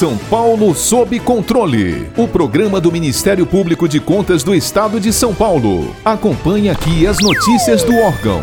São Paulo sob controle. O programa do Ministério Público de Contas do Estado de São Paulo. Acompanhe aqui as notícias do órgão.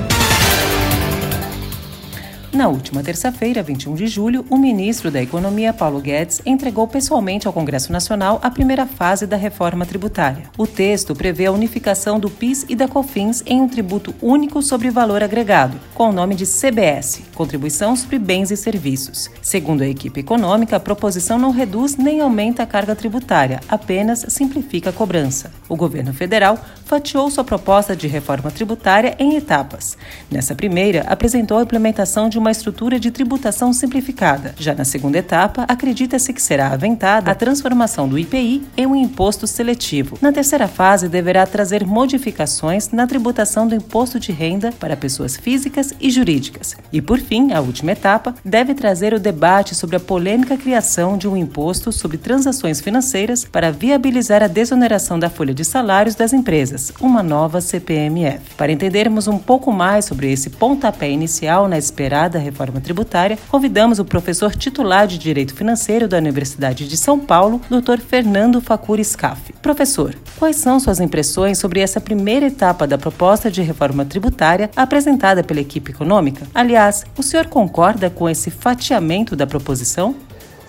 Na última terça-feira, 21 de julho, o ministro da Economia, Paulo Guedes, entregou pessoalmente ao Congresso Nacional a primeira fase da reforma tributária. O texto prevê a unificação do PIS e da COFINS em um tributo único sobre valor agregado, com o nome de CBS Contribuição sobre Bens e Serviços. Segundo a equipe econômica, a proposição não reduz nem aumenta a carga tributária, apenas simplifica a cobrança. O governo federal fatiou sua proposta de reforma tributária em etapas. Nessa primeira, apresentou a implementação de uma estrutura de tributação simplificada. Já na segunda etapa, acredita-se que será aventada a transformação do IPI em um imposto seletivo. Na terceira fase, deverá trazer modificações na tributação do imposto de renda para pessoas físicas e jurídicas. E, por fim, a última etapa deve trazer o debate sobre a polêmica criação de um imposto sobre transações financeiras para viabilizar a desoneração da folha de salários das empresas, uma nova CPMF. Para entendermos um pouco mais sobre esse pontapé inicial na esperada da reforma tributária, convidamos o professor titular de Direito Financeiro da Universidade de São Paulo, Dr. Fernando Facuri Scaff. Professor, quais são suas impressões sobre essa primeira etapa da proposta de reforma tributária apresentada pela equipe econômica? Aliás, o senhor concorda com esse fatiamento da proposição?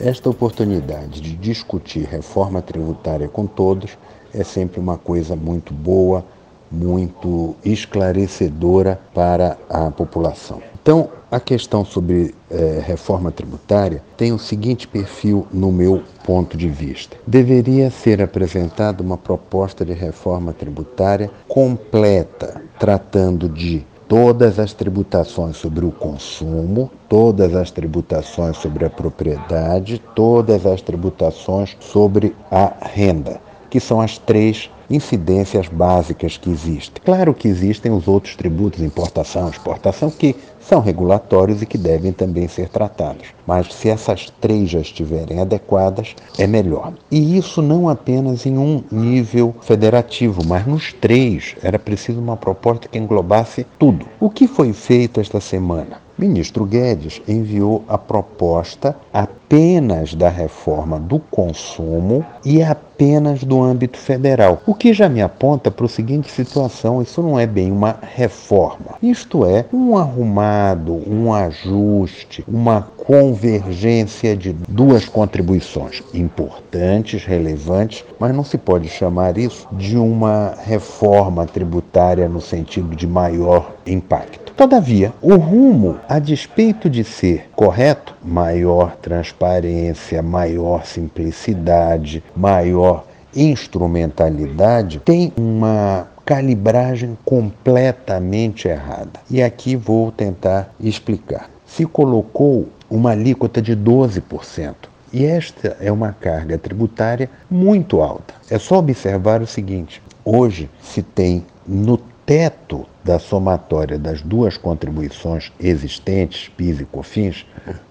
Esta oportunidade de discutir reforma tributária com todos é sempre uma coisa muito boa, muito esclarecedora para a população. Então, a questão sobre eh, reforma tributária tem o seguinte perfil no meu ponto de vista. Deveria ser apresentada uma proposta de reforma tributária completa, tratando de todas as tributações sobre o consumo, todas as tributações sobre a propriedade, todas as tributações sobre a renda, que são as três incidências básicas que existem. Claro que existem os outros tributos, importação, exportação, que são regulatórios e que devem também ser tratados. Mas se essas três já estiverem adequadas, é melhor. E isso não apenas em um nível federativo, mas nos três. Era preciso uma proposta que englobasse tudo. O que foi feito esta semana? Ministro Guedes enviou a proposta apenas da reforma do consumo e apenas do âmbito federal, o que já me aponta para a seguinte situação: isso não é bem uma reforma, isto é um arrumado, um ajuste, uma convergência de duas contribuições importantes, relevantes, mas não se pode chamar isso de uma reforma tributária no sentido de maior impacto. Todavia, o rumo, a despeito de ser correto, maior transparência, maior simplicidade, maior instrumentalidade, tem uma calibragem completamente errada. E aqui vou tentar explicar. Se colocou uma alíquota de 12%. E esta é uma carga tributária muito alta. É só observar o seguinte: hoje se tem no teto da somatória das duas contribuições existentes, PIS e COFINS,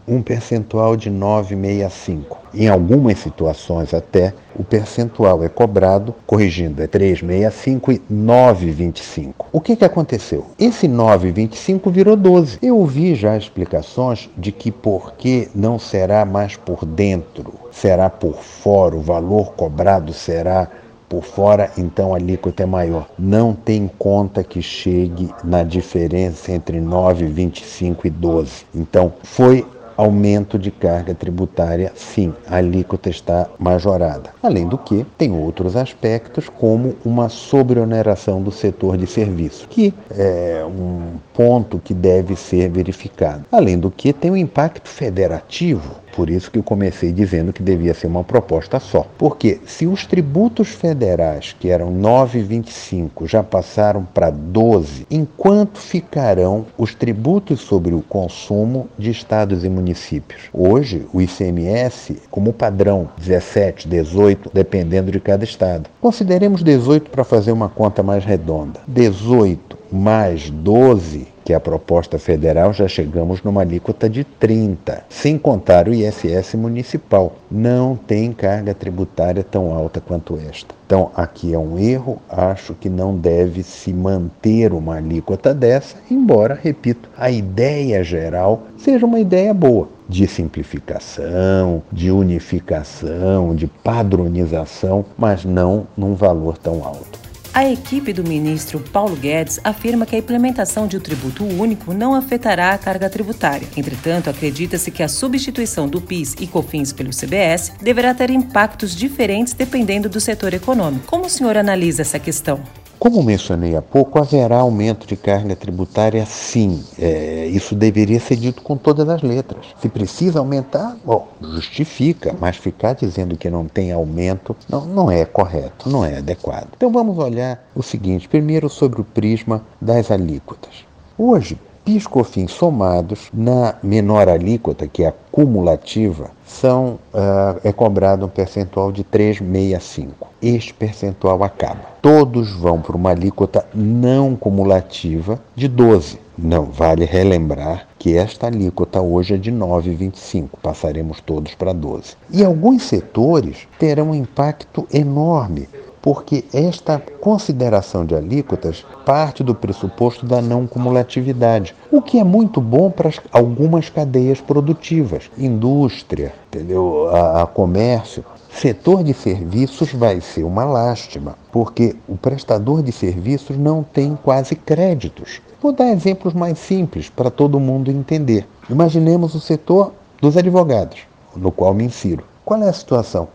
um percentual de 9,65. Em algumas situações até o percentual é cobrado, corrigindo, é 3,65 e 9,25. O que, que aconteceu? Esse 9,25 virou 12. Eu ouvi já explicações de que porque não será mais por dentro, será por fora, o valor cobrado será por fora, então a alíquota é maior. Não tem conta que chegue na diferença entre 9, 25 e 12. Então, foi aumento de carga tributária, sim, a alíquota está majorada. Além do que, tem outros aspectos, como uma sobreoneração do setor de serviço, que é um ponto que deve ser verificado. Além do que, tem um impacto federativo por isso que eu comecei dizendo que devia ser uma proposta só. Porque se os tributos federais, que eram 9,25, já passaram para 12, enquanto ficarão os tributos sobre o consumo de estados e municípios? Hoje, o ICMS, como padrão, 17, 18, dependendo de cada estado. Consideremos 18 para fazer uma conta mais redonda. 18 mais 12 que é a proposta federal, já chegamos numa alíquota de 30, sem contar o ISS municipal. Não tem carga tributária tão alta quanto esta. Então, aqui é um erro, acho que não deve se manter uma alíquota dessa, embora, repito, a ideia geral seja uma ideia boa de simplificação, de unificação, de padronização, mas não num valor tão alto. A equipe do ministro Paulo Guedes afirma que a implementação de um tributo único não afetará a carga tributária. Entretanto, acredita-se que a substituição do PIS e COFINS pelo CBS deverá ter impactos diferentes dependendo do setor econômico. Como o senhor analisa essa questão? Como mencionei há pouco, haverá aumento de carga tributária sim. É, isso deveria ser dito com todas as letras. Se precisa aumentar, bom, justifica, mas ficar dizendo que não tem aumento não, não é correto, não é adequado. Então vamos olhar o seguinte: primeiro sobre o prisma das alíquotas. Hoje, PIS COFINS somados na menor alíquota, que é a cumulativa, são, uh, é cobrado um percentual de 3,65. Este percentual acaba. Todos vão para uma alíquota não cumulativa de 12. Não, vale relembrar que esta alíquota hoje é de 9,25, passaremos todos para 12. E alguns setores terão um impacto enorme, porque esta consideração de alíquotas parte do pressuposto da não cumulatividade, o que é muito bom para algumas cadeias produtivas, indústria, entendeu? A, a comércio. Setor de serviços vai ser uma lástima, porque o prestador de serviços não tem quase créditos. Vou dar exemplos mais simples para todo mundo entender. Imaginemos o setor dos advogados, no qual me insiro. Qual é a situação?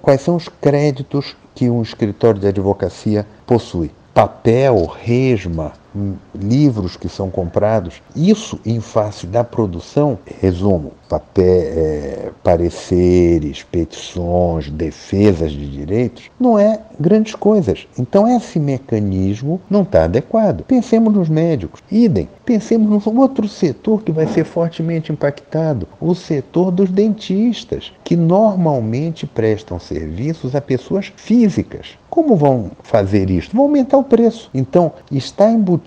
Quais são os créditos que um escritório de advocacia possui. Papel, resma, livros que são comprados, isso em face da produção, resumo, papel, é, pareceres, petições, defesas de direitos, não é grandes coisas. Então esse mecanismo não está adequado. Pensemos nos médicos, idem. Pensemos no outro setor que vai ser fortemente impactado, o setor dos dentistas, que normalmente prestam serviços a pessoas físicas. Como vão fazer isso? Vão aumentar o preço. Então, está embutido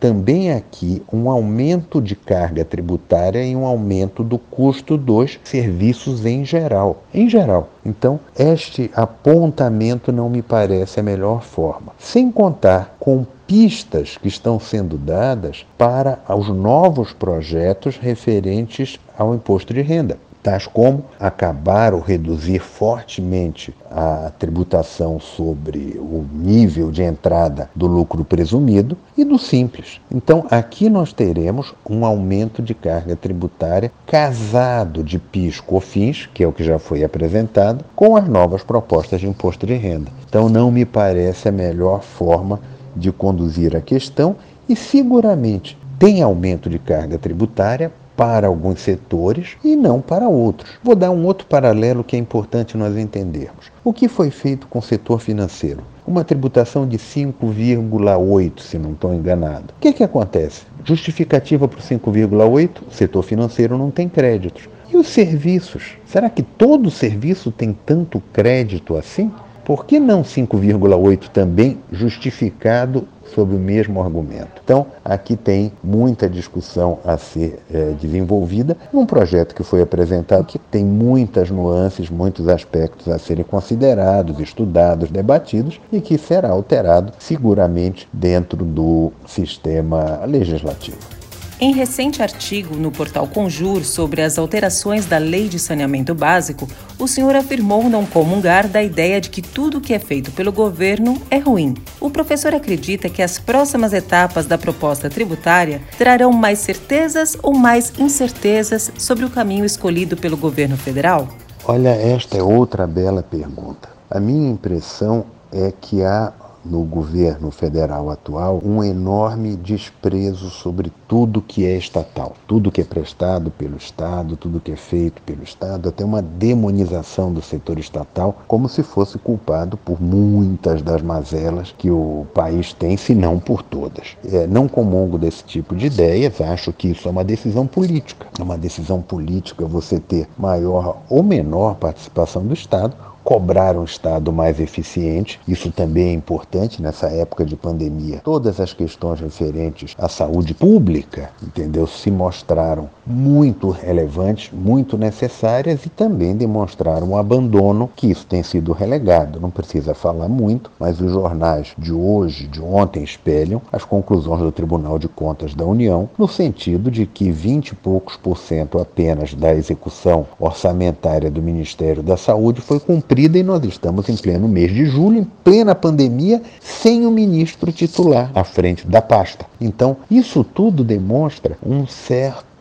também aqui um aumento de carga tributária e um aumento do custo dos serviços em geral. Em geral. Então, este apontamento não me parece a melhor forma. Sem contar com pistas que estão sendo dadas para os novos projetos referentes ao imposto de renda tais como acabar ou reduzir fortemente a tributação sobre o nível de entrada do lucro presumido e do simples. Então, aqui nós teremos um aumento de carga tributária casado de PIS COFINS, que é o que já foi apresentado, com as novas propostas de imposto de renda. Então, não me parece a melhor forma de conduzir a questão e seguramente tem aumento de carga tributária para alguns setores e não para outros. Vou dar um outro paralelo que é importante nós entendermos. O que foi feito com o setor financeiro? Uma tributação de 5,8, se não estou enganado. O que, que acontece? Justificativa para o 5,8, o setor financeiro não tem créditos. E os serviços? Será que todo serviço tem tanto crédito assim? Por que não 5,8 também justificado sob o mesmo argumento? Então, aqui tem muita discussão a ser é, desenvolvida num projeto que foi apresentado que tem muitas nuances, muitos aspectos a serem considerados, estudados, debatidos e que será alterado seguramente dentro do sistema legislativo. Em recente artigo no portal Conjur sobre as alterações da Lei de Saneamento Básico, o senhor afirmou não comungar da ideia de que tudo que é feito pelo governo é ruim. O professor acredita que as próximas etapas da proposta tributária trarão mais certezas ou mais incertezas sobre o caminho escolhido pelo governo federal? Olha, esta é outra bela pergunta. A minha impressão é que há no governo federal atual um enorme desprezo sobre tudo que é estatal, tudo que é prestado pelo Estado, tudo que é feito pelo Estado, até uma demonização do setor estatal, como se fosse culpado por muitas das mazelas que o país tem, se não por todas. É, não comungo desse tipo de ideias, acho que isso é uma decisão política. É uma decisão política você ter maior ou menor participação do Estado cobrar um Estado mais eficiente. Isso também é importante nessa época de pandemia. Todas as questões referentes à saúde pública, entendeu, se mostraram muito relevantes, muito necessárias e também demonstraram um abandono que isso tem sido relegado. Não precisa falar muito, mas os jornais de hoje, de ontem, espelham as conclusões do Tribunal de Contas da União no sentido de que 20 e poucos por cento apenas da execução orçamentária do Ministério da Saúde foi cumprida e nós estamos em pleno mês de julho, em plena pandemia, sem o ministro titular à frente da pasta. Então, isso tudo demonstra um certo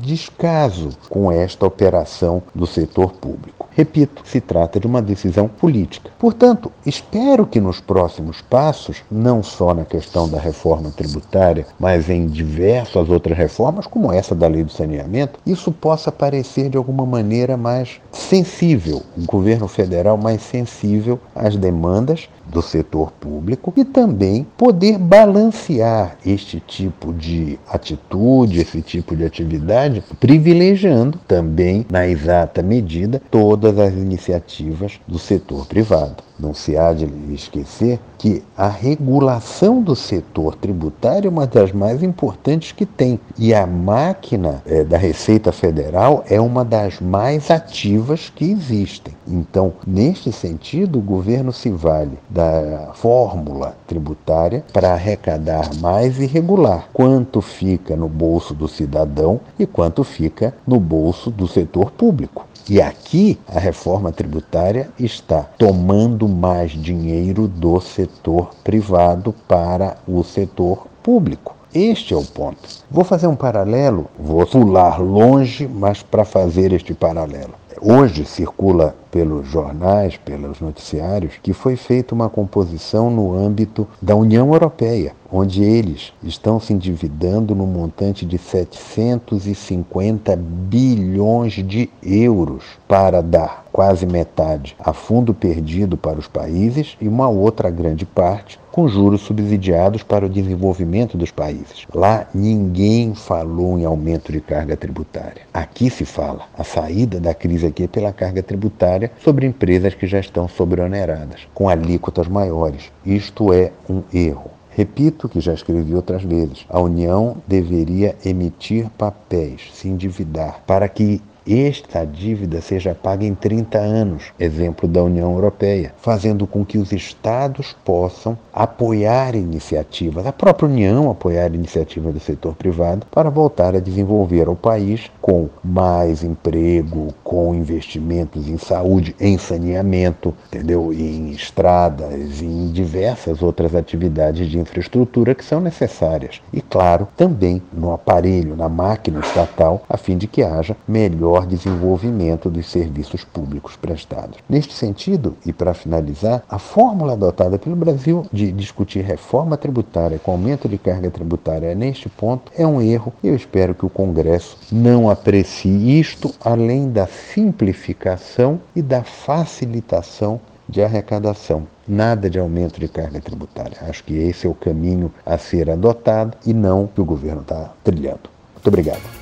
descaso com esta operação do setor público. Repito, se trata de uma decisão política. Portanto, espero que nos próximos passos, não só na questão da reforma tributária, mas em diversas outras reformas, como essa da lei do saneamento, isso possa parecer de alguma maneira mais sensível, o governo federal mais sensível às demandas do setor público e também poder balancear este tipo de atitude, esse tipo de atividade, privilegiando também, na exata medida, todas as iniciativas do setor privado. Não se há de esquecer que a regulação do setor tributário é uma das mais importantes que tem. E a máquina é, da Receita Federal é uma das mais ativas que existem. Então, neste sentido, o governo se vale da fórmula tributária para arrecadar mais e regular quanto fica no bolso do cidadão e quanto fica no bolso do setor público. E aqui a reforma tributária está tomando mais dinheiro do setor privado para o setor público. Este é o ponto. Vou fazer um paralelo, vou pular longe, mas para fazer este paralelo. Hoje circula pelos jornais, pelos noticiários, que foi feita uma composição no âmbito da União Europeia, onde eles estão se endividando no montante de 750 bilhões de euros para dar quase metade a fundo perdido para os países e uma outra grande parte com juros subsidiados para o desenvolvimento dos países. Lá ninguém falou em aumento de carga tributária. Aqui se fala. A saída da crise aqui é pela carga tributária sobre empresas que já estão sobreoneradas, com alíquotas maiores. Isto é um erro. Repito que já escrevi outras vezes: a União deveria emitir papéis, se endividar, para que esta dívida seja paga em 30 anos, exemplo da União Europeia, fazendo com que os estados possam apoiar iniciativas, a própria União apoiar iniciativas do setor privado para voltar a desenvolver o país com mais emprego, com investimentos em saúde, em saneamento, entendeu? em estradas, em diversas outras atividades de infraestrutura que são necessárias. E claro, também no aparelho, na máquina estatal, a fim de que haja melhor maior desenvolvimento dos serviços públicos prestados. Neste sentido, e para finalizar, a fórmula adotada pelo Brasil de discutir reforma tributária com aumento de carga tributária neste ponto é um erro e eu espero que o Congresso não aprecie isto além da simplificação e da facilitação de arrecadação. Nada de aumento de carga tributária. Acho que esse é o caminho a ser adotado e não que o governo está trilhando. Muito obrigado.